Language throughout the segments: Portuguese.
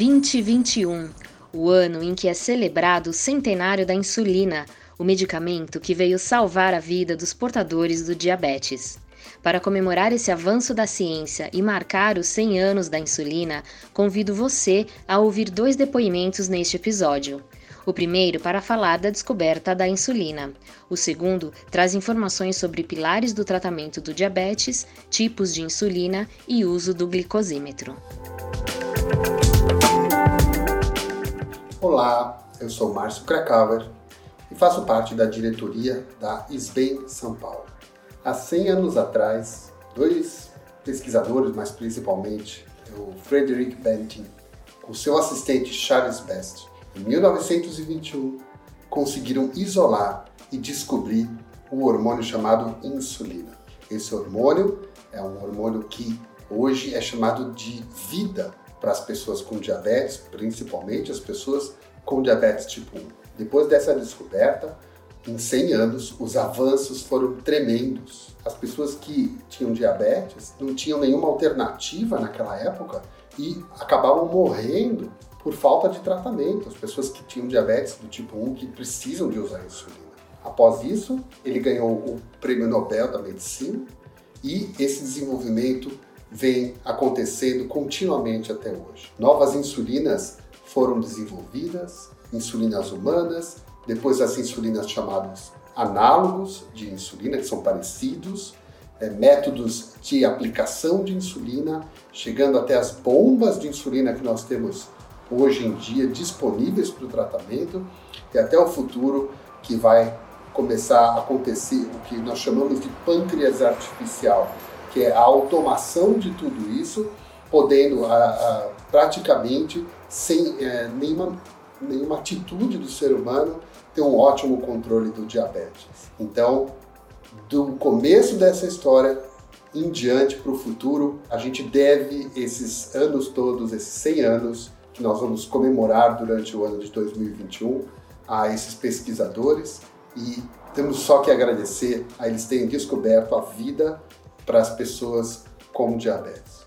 2021, o ano em que é celebrado o centenário da insulina, o medicamento que veio salvar a vida dos portadores do diabetes. Para comemorar esse avanço da ciência e marcar os 100 anos da insulina, convido você a ouvir dois depoimentos neste episódio. O primeiro para falar da descoberta da insulina. O segundo traz informações sobre pilares do tratamento do diabetes, tipos de insulina e uso do glicosímetro. Olá, eu sou Márcio Krakauer e faço parte da diretoria da SBEM São Paulo. Há 100 anos atrás, dois pesquisadores, mas principalmente o Frederick Banting, com seu assistente Charles Best, em 1921, conseguiram isolar e descobrir um hormônio chamado insulina. Esse hormônio é um hormônio que hoje é chamado de vida para as pessoas com diabetes, principalmente as pessoas com diabetes tipo 1. Depois dessa descoberta, em 100 anos, os avanços foram tremendos. As pessoas que tinham diabetes não tinham nenhuma alternativa naquela época e acabavam morrendo por falta de tratamento. As pessoas que tinham diabetes do tipo 1 que precisam de usar insulina. Após isso, ele ganhou o Prêmio Nobel da Medicina e esse desenvolvimento vem acontecendo continuamente até hoje. Novas insulinas foram desenvolvidas, insulinas humanas, depois as insulinas chamadas análogos de insulina, que são parecidos, é, métodos de aplicação de insulina, chegando até as bombas de insulina que nós temos hoje em dia disponíveis para o tratamento, e até o futuro que vai começar a acontecer o que nós chamamos de pâncreas artificial, que é a automação de tudo isso, podendo a, a, praticamente, sem é, nenhuma, nenhuma atitude do ser humano, ter um ótimo controle do diabetes. Então, do começo dessa história em diante para o futuro, a gente deve esses anos todos, esses 100 anos, que nós vamos comemorar durante o ano de 2021, a esses pesquisadores e temos só que agradecer a eles terem descoberto a vida para as pessoas com diabetes.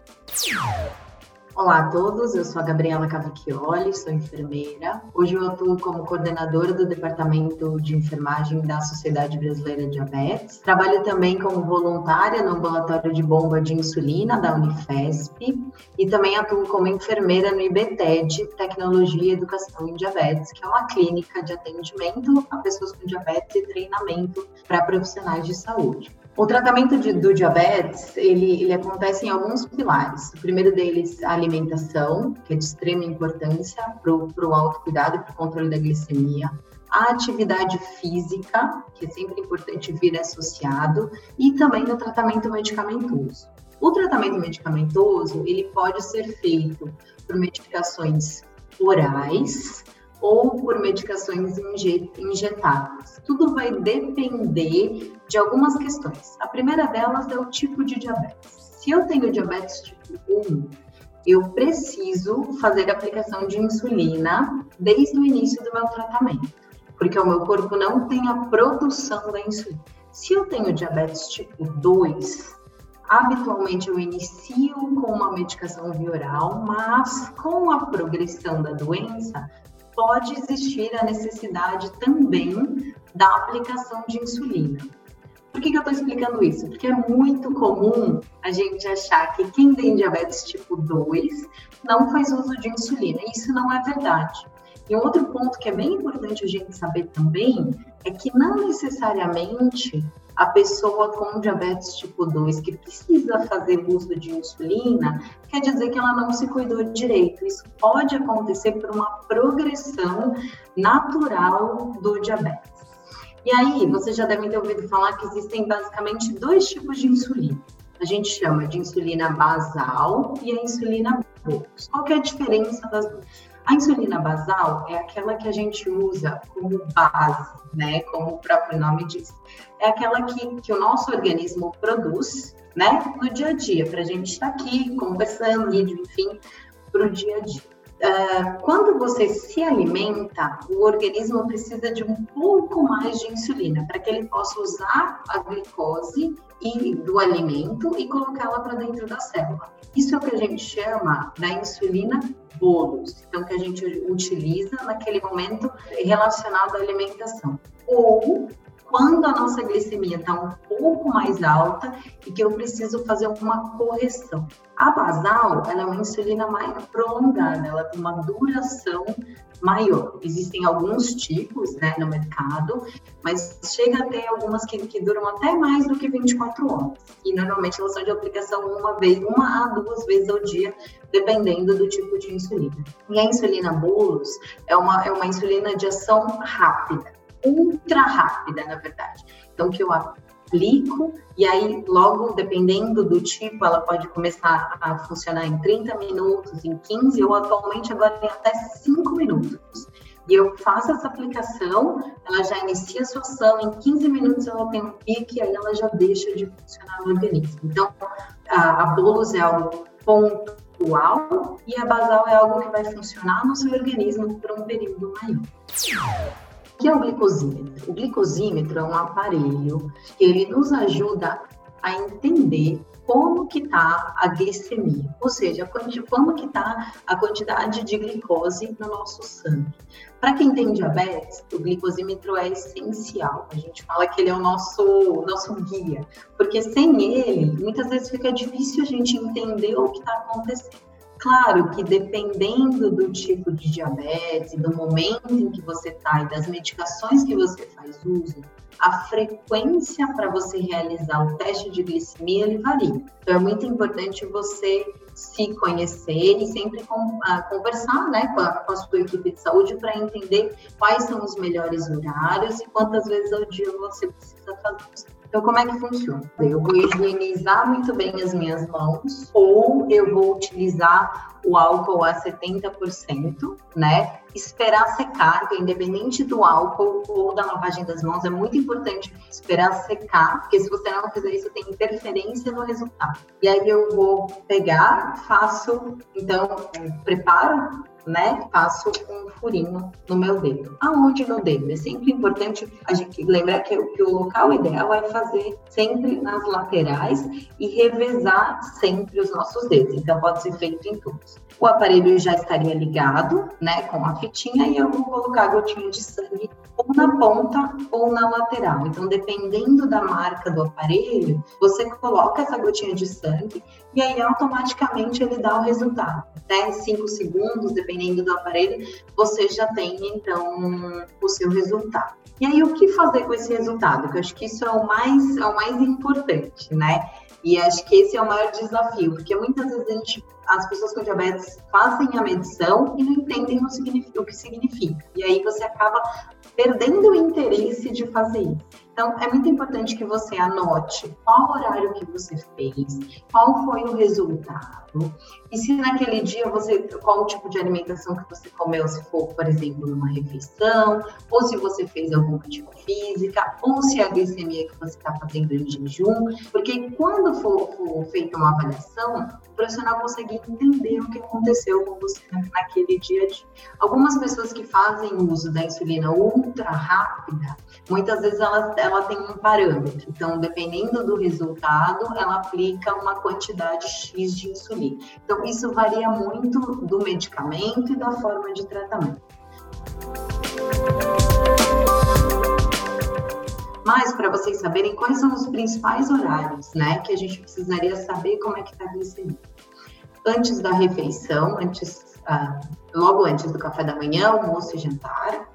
Olá a todos, eu sou a Gabriela Cavacchioli, sou enfermeira. Hoje eu atuo como coordenadora do Departamento de Enfermagem da Sociedade Brasileira de Diabetes. Trabalho também como voluntária no ambulatório de bomba de insulina da Unifesp e também atuo como enfermeira no IBTED, Tecnologia e Educação em Diabetes, que é uma clínica de atendimento a pessoas com diabetes e treinamento para profissionais de saúde. O tratamento de, do diabetes, ele, ele acontece em alguns pilares. O primeiro deles, a alimentação, que é de extrema importância para o autocuidado e para o controle da glicemia. A atividade física, que é sempre importante vir associado, e também o tratamento medicamentoso. O tratamento medicamentoso, ele pode ser feito por medicações orais, ou por medicações injetáveis. Tudo vai depender de algumas questões. A primeira delas é o tipo de diabetes. Se eu tenho diabetes tipo 1, eu preciso fazer a aplicação de insulina desde o início do meu tratamento, porque o meu corpo não tem a produção da insulina. Se eu tenho diabetes tipo 2, habitualmente eu inicio com uma medicação via oral, mas com a progressão da doença, pode existir a necessidade também da aplicação de insulina. Por que, que eu estou explicando isso? Porque é muito comum a gente achar que quem tem diabetes tipo 2 não faz uso de insulina. Isso não é verdade. E um outro ponto que é bem importante a gente saber também é que não necessariamente a pessoa com diabetes tipo 2 que precisa fazer uso de insulina, quer dizer que ela não se cuidou direito. Isso pode acontecer por uma progressão natural do diabetes. E aí, vocês já devem ter ouvido falar que existem basicamente dois tipos de insulina. A gente chama de insulina basal e a insulina bolus. Qual é a diferença das duas? A insulina basal é aquela que a gente usa como base, né? Como o próprio nome diz. É aquela que, que o nosso organismo produz, né? No dia a dia, para a gente estar aqui conversando, enfim, para o dia a dia. Uh, quando você se alimenta, o organismo precisa de um pouco mais de insulina para que ele possa usar a glicose e, do alimento e colocá-la para dentro da célula. Isso é o que a gente chama da insulina bolos, então que a gente utiliza naquele momento relacionado à alimentação. Ou quando a nossa glicemia está um pouco mais alta e que eu preciso fazer uma correção. A basal, ela é uma insulina mais prolongada, ela tem uma duração maior. Existem alguns tipos né, no mercado, mas chega até algumas que, que duram até mais do que 24 horas. E normalmente elas são de aplicação uma vez, uma a duas vezes ao dia, dependendo do tipo de insulina. E a insulina bolus é uma, é uma insulina de ação rápida ultra rápida, na verdade. Então, que eu aplico e aí, logo, dependendo do tipo, ela pode começar a funcionar em 30 minutos, em 15 ou atualmente agora em até 5 minutos. E eu faço essa aplicação, ela já inicia a sua ação, em 15 minutos ela tem um pique, aí ela já deixa de funcionar no organismo. Então, a, a bolus é algo pontual e a basal é algo que vai funcionar no seu organismo por um período maior. O que é o glicosímetro? O glicosímetro é um aparelho que ele nos ajuda a entender como que está a glicemia, ou seja, como que está a quantidade de glicose no nosso sangue. Para quem tem diabetes, o glicosímetro é essencial. A gente fala que ele é o nosso, nosso guia, porque sem ele, muitas vezes fica difícil a gente entender o que está acontecendo. Claro que dependendo do tipo de diabetes, do momento em que você está e das medicações que você faz uso, a frequência para você realizar o teste de glicemia ele varia. Então é muito importante você se conhecer e sempre ah, conversar né, com, a, com a sua equipe de saúde para entender quais são os melhores horários e quantas vezes ao dia você precisa fazer isso. Então, como é que funciona? Eu vou higienizar muito bem as minhas mãos, ou eu vou utilizar o álcool a 70%, né? Esperar secar, que independente do álcool ou da lavagem das mãos, é muito importante esperar secar, porque se você não fizer isso, tem interferência no resultado. E aí eu vou pegar, faço, então, preparo né? Faço um furinho no meu dedo. Aonde no dedo? É sempre importante a gente lembrar que, que o local ideal é fazer sempre nas laterais e revezar sempre os nossos dedos. Então, pode ser feito em todos. O aparelho já estaria ligado, né, com a fitinha e eu vou colocar a gotinha de sangue ou na ponta ou na lateral. Então, dependendo da marca do aparelho, você coloca essa gotinha de sangue e aí automaticamente ele dá o resultado. 10, 5 segundos, dependendo do aparelho, você já tem então o seu resultado. E aí, o que fazer com esse resultado? Que eu acho que isso é o mais, é o mais importante, né? E acho que esse é o maior desafio, porque muitas vezes a gente, as pessoas com diabetes fazem a medição e não entendem o, o que significa. E aí você acaba perdendo o interesse de fazer isso. Então, é muito importante que você anote qual horário que você fez, qual foi o resultado, e se naquele dia você, qual o tipo de alimentação que você comeu, se for, por exemplo, numa refeição, ou se você fez alguma atividade física, ou se a glicemia que você está fazendo em jejum, porque quando for, for feita uma avaliação, o profissional consegue entender o que aconteceu com você naquele dia a dia. Algumas pessoas que fazem uso da insulina ultra rápida, muitas vezes elas ela tem um parâmetro. Então, dependendo do resultado, ela aplica uma quantidade X de insulina. Então, isso varia muito do medicamento e da forma de tratamento. Mas para vocês saberem quais são os principais horários, né, que a gente precisaria saber como é que está a glicemia. Antes da refeição, antes, ah, logo antes do café da manhã, almoço e jantar,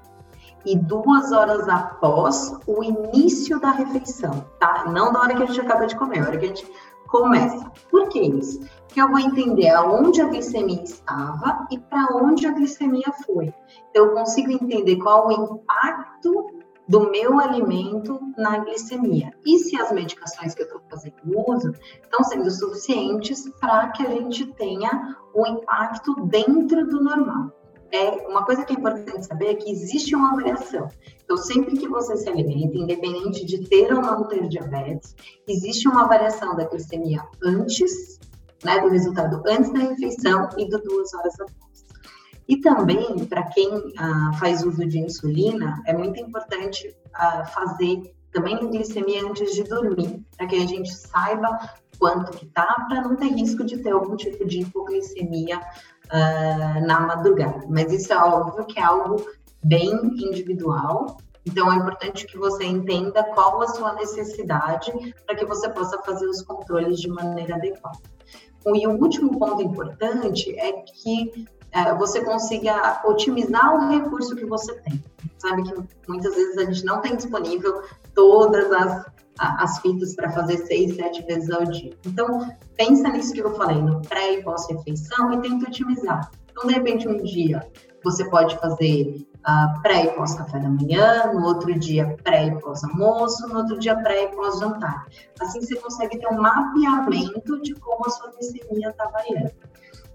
e duas horas após o início da refeição, tá? Não na hora que a gente acaba de comer, na hora que a gente começa. Por que isso? Porque eu vou entender aonde a glicemia estava e para onde a glicemia foi. Então, eu consigo entender qual o impacto do meu alimento na glicemia. E se as medicações que eu estou fazendo uso estão sendo suficientes para que a gente tenha o impacto dentro do normal é uma coisa que é importante saber é que existe uma variação. Então, sempre que você se alimenta, independente de ter ou não ter diabetes, existe uma variação da glicemia antes, né, do resultado antes da refeição e do duas horas após. E também, para quem ah, faz uso de insulina, é muito importante ah, fazer também glicemia antes de dormir, para que a gente saiba quanto que tá, para não ter risco de ter algum tipo de hipoglicemia uh, na madrugada. Mas isso é óbvio que é algo bem individual. Então é importante que você entenda qual a sua necessidade para que você possa fazer os controles de maneira adequada. E o último ponto importante é que é, você consiga otimizar o recurso que você tem. Sabe que muitas vezes a gente não tem disponível todas as, as fitas para fazer seis, sete vezes ao dia. Então, pensa nisso que eu falei, no pré e pós-refeição, e tenta otimizar. Então, de repente, um dia você pode fazer uh, pré e pós-café da manhã, no outro dia pré e pós-almoço, no outro dia pré e pós-jantar. Assim você consegue ter um mapeamento de como a sua glicemia está variando.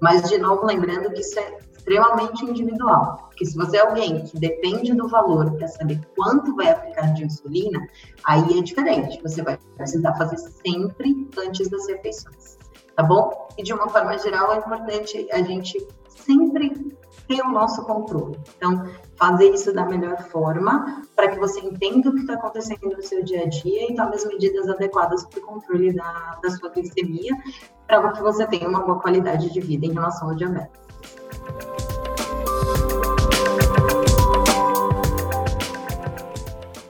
Mas, de novo, lembrando que isso é extremamente individual. Porque se você é alguém que depende do valor para saber quanto vai aplicar de insulina, aí é diferente. Você vai precisar fazer sempre antes das refeições. Tá bom? E de uma forma geral, é importante a gente sempre ter o nosso controle. Então, fazer isso da melhor forma para que você entenda o que está acontecendo no seu dia a dia e tome as medidas adequadas para o controle da, da sua glicemia, para que você tenha uma boa qualidade de vida em relação ao diabetes.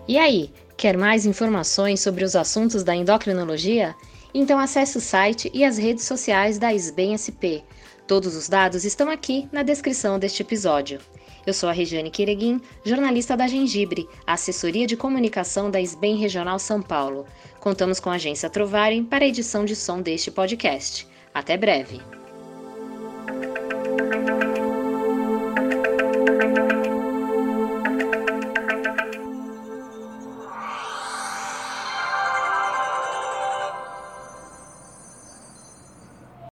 E aí, quer mais informações sobre os assuntos da endocrinologia? Então acesse o site e as redes sociais da SBEM SP. Todos os dados estão aqui na descrição deste episódio. Eu sou a Regiane Quereguim, jornalista da Gengibre, assessoria de comunicação da SBEM Regional São Paulo. Contamos com a agência Trovarem para a edição de som deste podcast. Até breve!